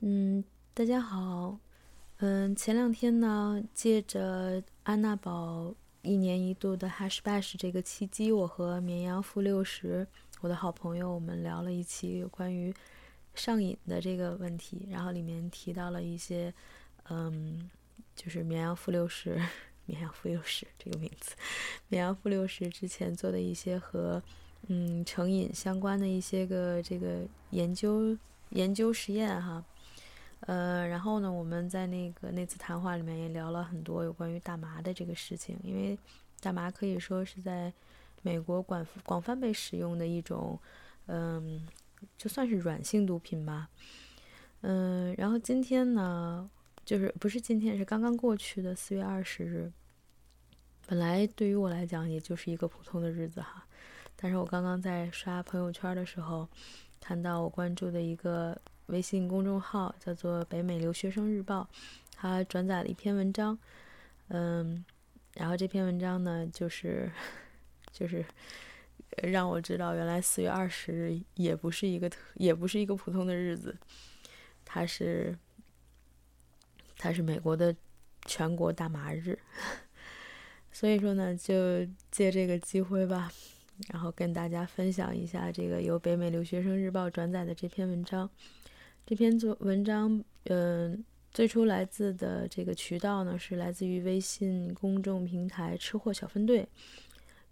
嗯，大家好。嗯，前两天呢，借着安娜堡一年一度的 Hash Bash 这个契机，我和绵羊负六十，我的好朋友，我们聊了一期有关于上瘾的这个问题。然后里面提到了一些，嗯，就是绵羊负六十，绵羊负六十这个名字，绵羊负六十之前做的一些和嗯成瘾相关的一些个这个研究研究实验哈。呃，然后呢，我们在那个那次谈话里面也聊了很多有关于大麻的这个事情，因为大麻可以说是在美国广广泛被使用的一种，嗯，就算是软性毒品吧。嗯，然后今天呢，就是不是今天，是刚刚过去的四月二十日。本来对于我来讲，也就是一个普通的日子哈，但是我刚刚在刷朋友圈的时候，看到我关注的一个。微信公众号叫做“北美留学生日报”，他转载了一篇文章，嗯，然后这篇文章呢，就是就是让我知道，原来四月二十日也不是一个特也不是一个普通的日子，它是它是美国的全国大麻日，所以说呢，就借这个机会吧，然后跟大家分享一下这个由北美留学生日报转载的这篇文章。这篇作文章，嗯，最初来自的这个渠道呢，是来自于微信公众平台“吃货小分队”，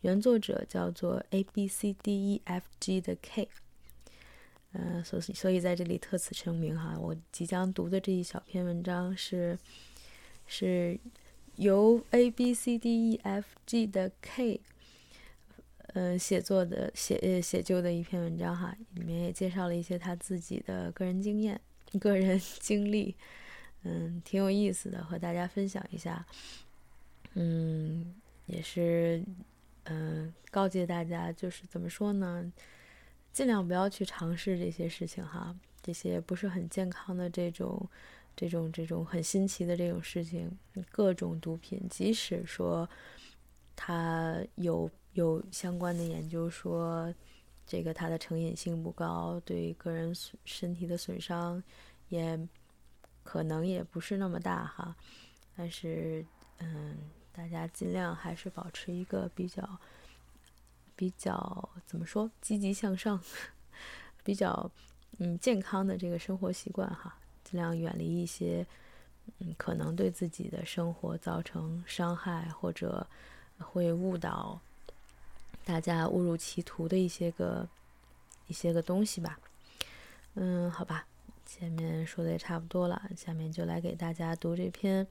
原作者叫做 A B C D E F G 的 K，嗯，所所以在这里特此声明哈，我即将读的这一小篇文章是是由 A B C D E F G 的 K。嗯，写作的写写就的一篇文章哈，里面也介绍了一些他自己的个人经验、个人 经历，嗯，挺有意思的，和大家分享一下。嗯，也是嗯告诫大家，就是怎么说呢，尽量不要去尝试这些事情哈，这些不是很健康的这种这种这种很新奇的这种事情，各种毒品，即使说它有。有相关的研究说，这个它的成瘾性不高，对个人身体的损伤也可能也不是那么大哈。但是，嗯，大家尽量还是保持一个比较比较怎么说积极向上、比较嗯健康的这个生活习惯哈，尽量远离一些嗯可能对自己的生活造成伤害或者会误导。大家误入歧途的一些个一些个东西吧，嗯，好吧，前面说的也差不多了，下面就来给大家读这篇，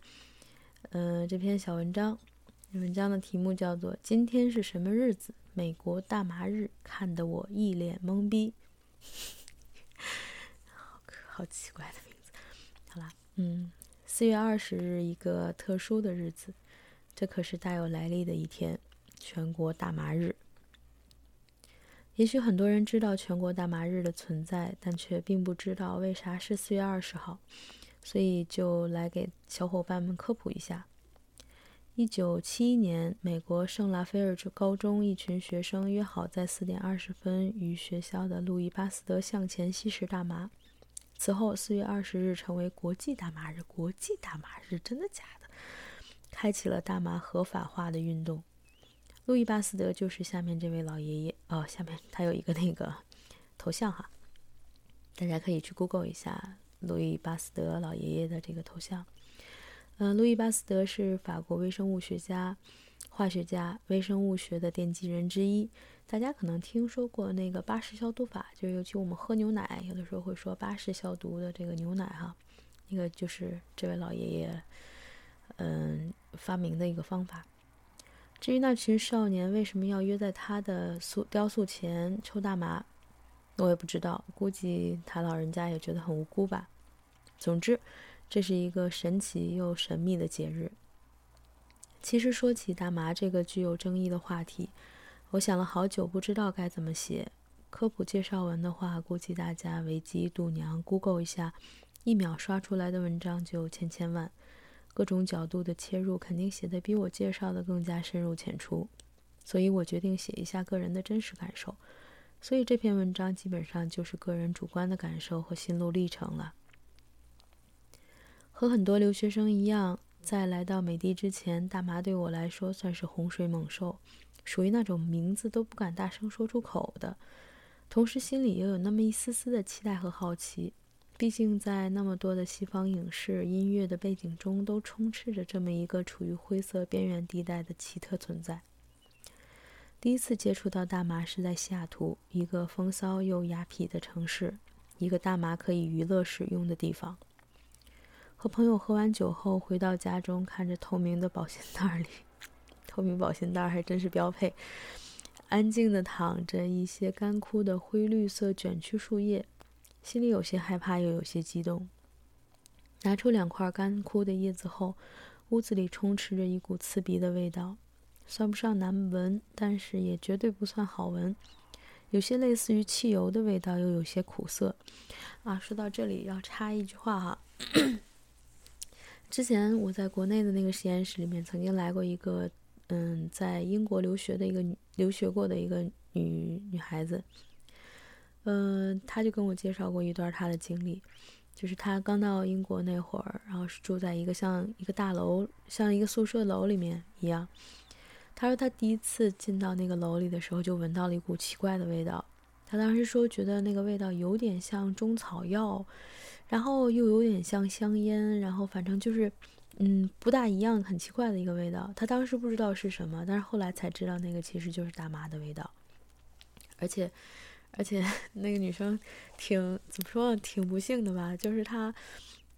嗯，这篇小文章。文章的题目叫做《今天是什么日子？美国大麻日》，看得我一脸懵逼。好 好奇怪的名字。好啦，嗯，四月二十日，一个特殊的日子，这可是大有来历的一天，全国大麻日。也许很多人知道全国大麻日的存在，但却并不知道为啥是四月二十号，所以就来给小伙伴们科普一下。一九七一年，美国圣拉斐尔高中一群学生约好在四点二十分于学校的路易巴斯德向前吸食大麻。此后，四月二十日成为国际大麻日。国际大麻日，真的假的？开启了大麻合法化的运动。路易巴斯德就是下面这位老爷爷哦，下面他有一个那个头像哈，大家可以去 Google 一下路易巴斯德老爷爷的这个头像。嗯，路易巴斯德是法国微生物学家、化学家、微生物学的奠基人之一。大家可能听说过那个巴氏消毒法，就是尤其我们喝牛奶，有的时候会说巴氏消毒的这个牛奶哈，那个就是这位老爷爷嗯发明的一个方法。至于那群少年为什么要约在他的塑雕塑前抽大麻，我也不知道，估计他老人家也觉得很无辜吧。总之，这是一个神奇又神秘的节日。其实说起大麻这个具有争议的话题，我想了好久，不知道该怎么写科普介绍文的话，估计大家维基、度娘、Google 一下，一秒刷出来的文章就千千万。各种角度的切入，肯定写的比我介绍的更加深入浅出，所以我决定写一下个人的真实感受。所以这篇文章基本上就是个人主观的感受和心路历程了。和很多留学生一样，在来到美的之前，大麻对我来说算是洪水猛兽，属于那种名字都不敢大声说出口的。同时，心里又有那么一丝丝的期待和好奇。毕竟，在那么多的西方影视、音乐的背景中，都充斥着这么一个处于灰色边缘地带的奇特存在。第一次接触到大麻是在西雅图，一个风骚又雅痞的城市，一个大麻可以娱乐使用的地方。和朋友喝完酒后，回到家中，看着透明的保鲜袋里，透明保鲜袋还真是标配，安静的躺着一些干枯的灰绿色卷曲树叶。心里有些害怕，又有些激动。拿出两块干枯的叶子后，屋子里充斥着一股刺鼻的味道，算不上难闻，但是也绝对不算好闻。有些类似于汽油的味道，又有些苦涩。啊，说到这里要插一句话哈，之前我在国内的那个实验室里面，曾经来过一个，嗯，在英国留学的一个女留学过的一个女女孩子。嗯，他就跟我介绍过一段他的经历，就是他刚到英国那会儿，然后是住在一个像一个大楼，像一个宿舍楼里面一样。他说他第一次进到那个楼里的时候，就闻到了一股奇怪的味道。他当时说觉得那个味道有点像中草药，然后又有点像香烟，然后反正就是，嗯，不大一样，很奇怪的一个味道。他当时不知道是什么，但是后来才知道那个其实就是大麻的味道，而且。而且 那个女生挺怎么说？挺不幸的吧？就是她，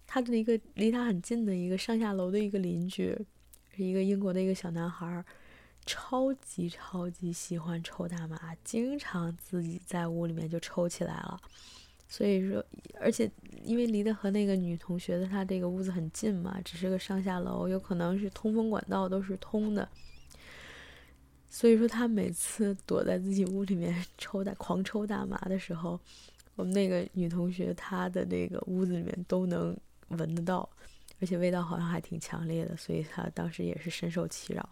她的一个离她很近的一个上下楼的一个邻居，是一个英国的一个小男孩，超级超级喜欢抽大麻，经常自己在屋里面就抽起来了。所以说，而且因为离得和那个女同学的她这个屋子很近嘛，只是个上下楼，有可能是通风管道都是通的。所以说，他每次躲在自己屋里面抽大狂抽大麻的时候，我们那个女同学她的那个屋子里面都能闻得到，而且味道好像还挺强烈的，所以她当时也是深受其扰。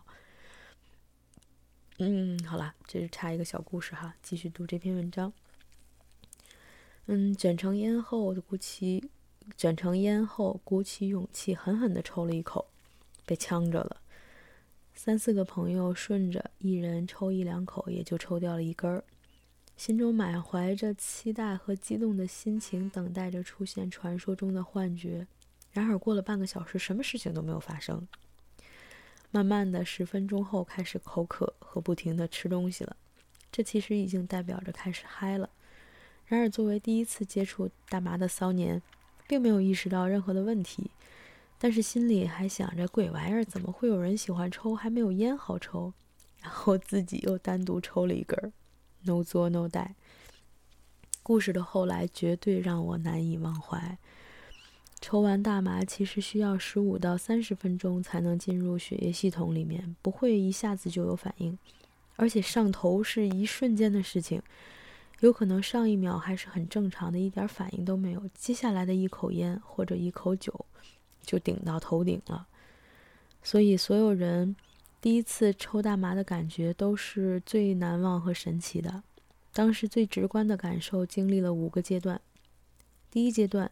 嗯，好了，这是插一个小故事哈，继续读这篇文章。嗯，卷成烟后，鼓起卷成烟后，鼓起勇气，狠狠地抽了一口，被呛着了。三四个朋友顺着，一人抽一两口，也就抽掉了一根儿。心中满怀着期待和激动的心情，等待着出现传说中的幻觉。然而过了半个小时，什么事情都没有发生。慢慢的，十分钟后开始口渴和不停的吃东西了，这其实已经代表着开始嗨了。然而作为第一次接触大麻的骚年，并没有意识到任何的问题。但是心里还想着鬼玩意儿，怎么会有人喜欢抽？还没有烟好抽，然后自己又单独抽了一根儿，no 作 no die。故事的后来绝对让我难以忘怀。抽完大麻其实需要十五到三十分钟才能进入血液系统里面，不会一下子就有反应，而且上头是一瞬间的事情，有可能上一秒还是很正常的，一点反应都没有，接下来的一口烟或者一口酒。就顶到头顶了，所以所有人第一次抽大麻的感觉都是最难忘和神奇的。当时最直观的感受经历了五个阶段。第一阶段，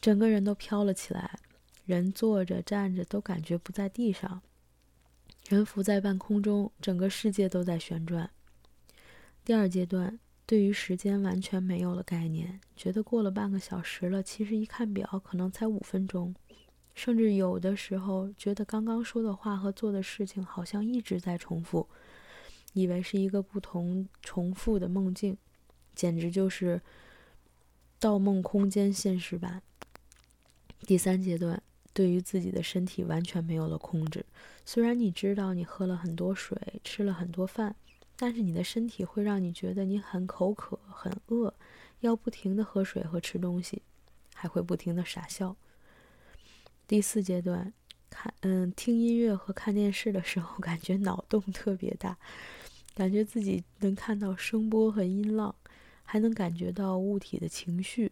整个人都飘了起来，人坐着站着都感觉不在地上，人浮在半空中，整个世界都在旋转。第二阶段，对于时间完全没有了概念，觉得过了半个小时了，其实一看表，可能才五分钟。甚至有的时候觉得刚刚说的话和做的事情好像一直在重复，以为是一个不同重复的梦境，简直就是《盗梦空间》现实版。第三阶段，对于自己的身体完全没有了控制。虽然你知道你喝了很多水，吃了很多饭，但是你的身体会让你觉得你很口渴、很饿，要不停的喝水和吃东西，还会不停的傻笑。第四阶段，看嗯听音乐和看电视的时候，感觉脑洞特别大，感觉自己能看到声波和音浪，还能感觉到物体的情绪。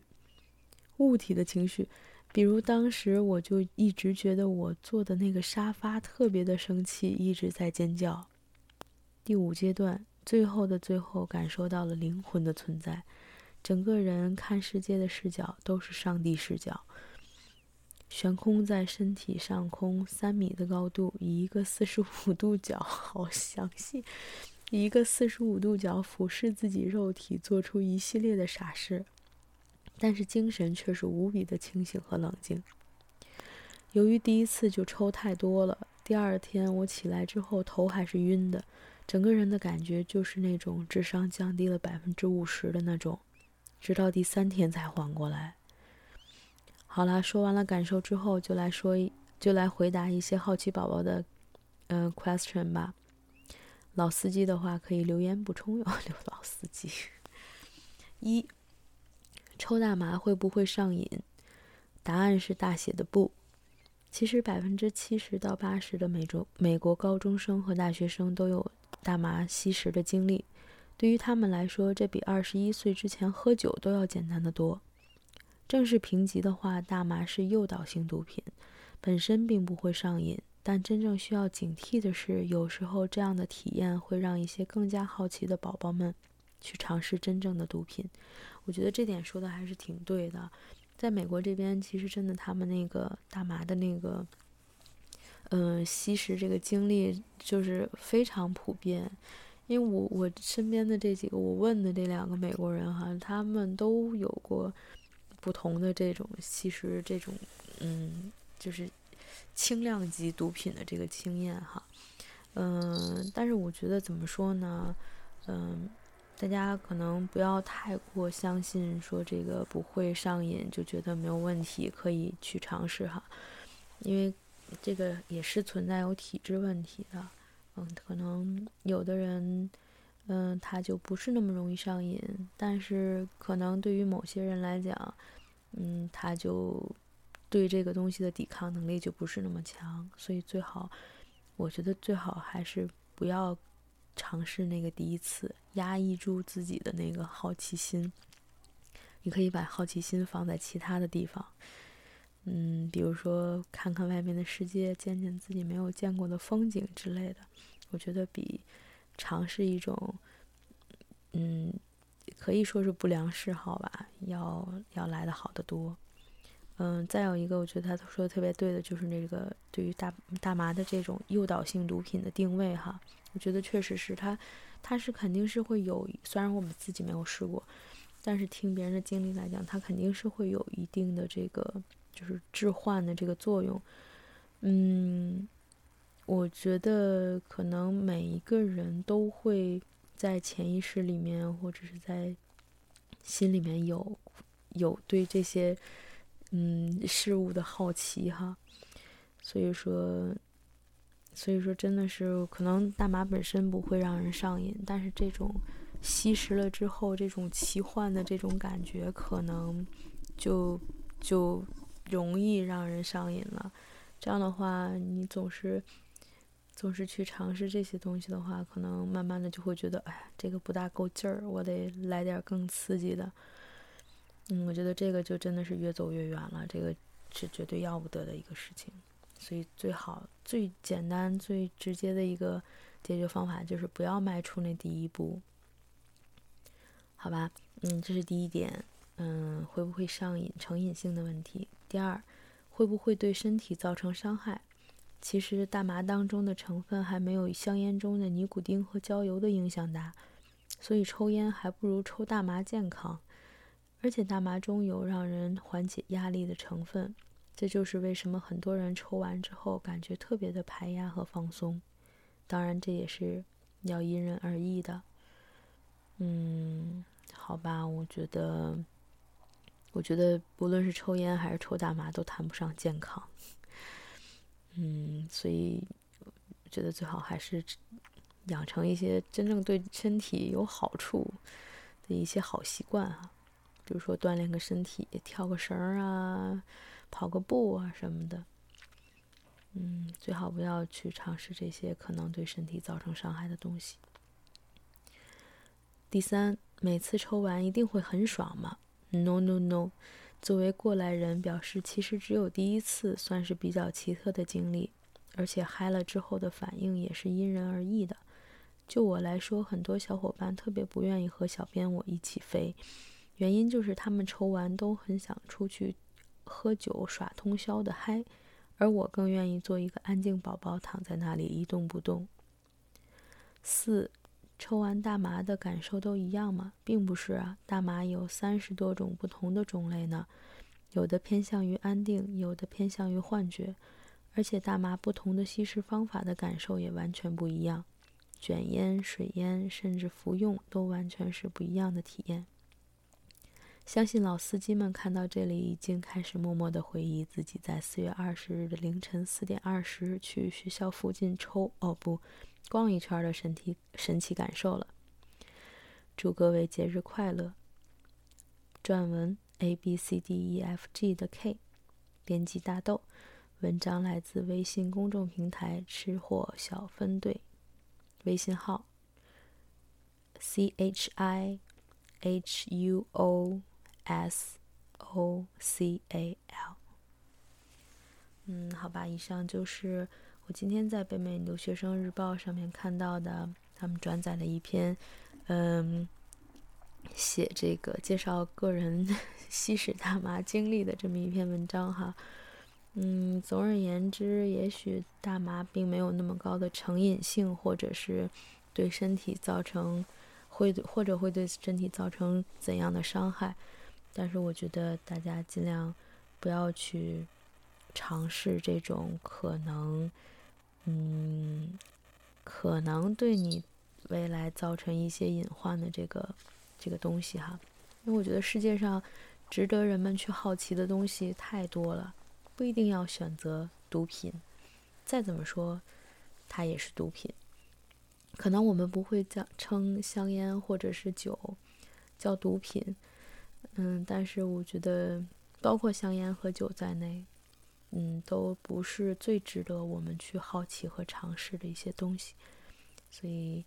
物体的情绪，比如当时我就一直觉得我坐的那个沙发特别的生气，一直在尖叫。第五阶段，最后的最后，感受到了灵魂的存在，整个人看世界的视角都是上帝视角。悬空在身体上空三米的高度，以一个四十五度角，好详细，以一个四十五度角俯视自己肉体，做出一系列的傻事，但是精神却是无比的清醒和冷静。由于第一次就抽太多了，第二天我起来之后头还是晕的，整个人的感觉就是那种智商降低了百分之五十的那种，直到第三天才缓过来。好啦，说完了感受之后，就来说，就来回答一些好奇宝宝的，嗯，question 吧。老司机的话可以留言补充哟。刘老司机，一，抽大麻会不会上瘾？答案是大写的不。其实百分之七十到八十的美洲美国高中生和大学生都有大麻吸食的经历，对于他们来说，这比二十一岁之前喝酒都要简单的多。正式评级的话，大麻是诱导性毒品，本身并不会上瘾。但真正需要警惕的是，有时候这样的体验会让一些更加好奇的宝宝们去尝试真正的毒品。我觉得这点说的还是挺对的。在美国这边，其实真的他们那个大麻的那个，嗯，吸食这个经历就是非常普遍。因为我我身边的这几个我问的这两个美国人哈，他们都有过。不同的这种吸食这种，嗯，就是轻量级毒品的这个经验哈，嗯，但是我觉得怎么说呢，嗯，大家可能不要太过相信说这个不会上瘾，就觉得没有问题可以去尝试哈，因为这个也是存在有体质问题的，嗯，可能有的人。嗯，他就不是那么容易上瘾，但是可能对于某些人来讲，嗯，他就对这个东西的抵抗能力就不是那么强，所以最好，我觉得最好还是不要尝试那个第一次，压抑住自己的那个好奇心。你可以把好奇心放在其他的地方，嗯，比如说看看外面的世界，见见自己没有见过的风景之类的，我觉得比。尝试一种，嗯，可以说是不良嗜好吧，要要来的好得多。嗯，再有一个，我觉得他说的特别对的，就是那个对于大大麻的这种诱导性毒品的定位哈，我觉得确实是它，它是肯定是会有，虽然我们自己没有试过，但是听别人的经历来讲，它肯定是会有一定的这个就是置换的这个作用，嗯。我觉得可能每一个人都会在潜意识里面，或者是在心里面有有对这些嗯事物的好奇哈，所以说，所以说真的是可能大麻本身不会让人上瘾，但是这种吸食了之后，这种奇幻的这种感觉，可能就就容易让人上瘾了。这样的话，你总是。总是去尝试这些东西的话，可能慢慢的就会觉得，哎，这个不大够劲儿，我得来点更刺激的。嗯，我觉得这个就真的是越走越远了，这个是绝对要不得的一个事情。所以最好、最简单、最直接的一个解决方法就是不要迈出那第一步，好吧？嗯，这是第一点。嗯，会不会上瘾、成瘾性的问题？第二，会不会对身体造成伤害？其实大麻当中的成分还没有香烟中的尼古丁和焦油的影响大，所以抽烟还不如抽大麻健康。而且大麻中有让人缓解压力的成分，这就是为什么很多人抽完之后感觉特别的排压和放松。当然，这也是要因人而异的。嗯，好吧，我觉得，我觉得不论是抽烟还是抽大麻，都谈不上健康。嗯，所以觉得最好还是养成一些真正对身体有好处的一些好习惯啊，比如说锻炼个身体，跳个绳啊，跑个步啊什么的。嗯，最好不要去尝试这些可能对身体造成伤害的东西。第三，每次抽完一定会很爽吗？No No No。作为过来人，表示其实只有第一次算是比较奇特的经历，而且嗨了之后的反应也是因人而异的。就我来说，很多小伙伴特别不愿意和小编我一起飞，原因就是他们抽完都很想出去喝酒耍通宵的嗨，而我更愿意做一个安静宝宝，躺在那里一动不动。四，抽完大麻的感受都一样吗？并不是啊，大麻有三十多种不同的种类呢，有的偏向于安定，有的偏向于幻觉，而且大麻不同的吸食方法的感受也完全不一样，卷烟、水烟，甚至服用都完全是不一样的体验。相信老司机们看到这里，已经开始默默的回忆自己在四月二十日的凌晨四点二十去学校附近抽哦不，逛一圈的神体神奇感受了。祝各位节日快乐！撰文 A B C D E F G 的 K，编辑大豆，文章来自微信公众平台吃货小分队，微信号 C H I H U O。S O C A L，嗯，好吧，以上就是我今天在北美留学生日报上面看到的，他们转载的一篇，嗯，写这个介绍个人 吸食大麻经历的这么一篇文章哈，嗯，总而言之，也许大麻并没有那么高的成瘾性，或者是对身体造成会或者会对身体造成怎样的伤害。但是我觉得大家尽量不要去尝试这种可能，嗯，可能对你未来造成一些隐患的这个这个东西哈。因为我觉得世界上值得人们去好奇的东西太多了，不一定要选择毒品。再怎么说，它也是毒品。可能我们不会叫称香烟或者是酒叫毒品。嗯，但是我觉得，包括香烟和酒在内，嗯，都不是最值得我们去好奇和尝试的一些东西。所以，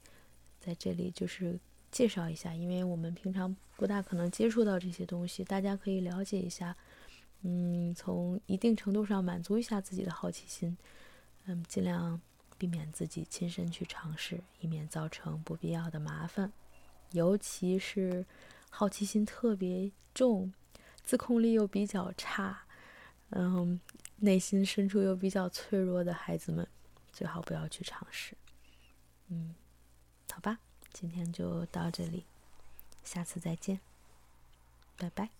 在这里就是介绍一下，因为我们平常不大可能接触到这些东西，大家可以了解一下。嗯，从一定程度上满足一下自己的好奇心，嗯，尽量避免自己亲身去尝试，以免造成不必要的麻烦，尤其是。好奇心特别重，自控力又比较差，嗯，内心深处又比较脆弱的孩子们，最好不要去尝试。嗯，好吧，今天就到这里，下次再见，拜拜。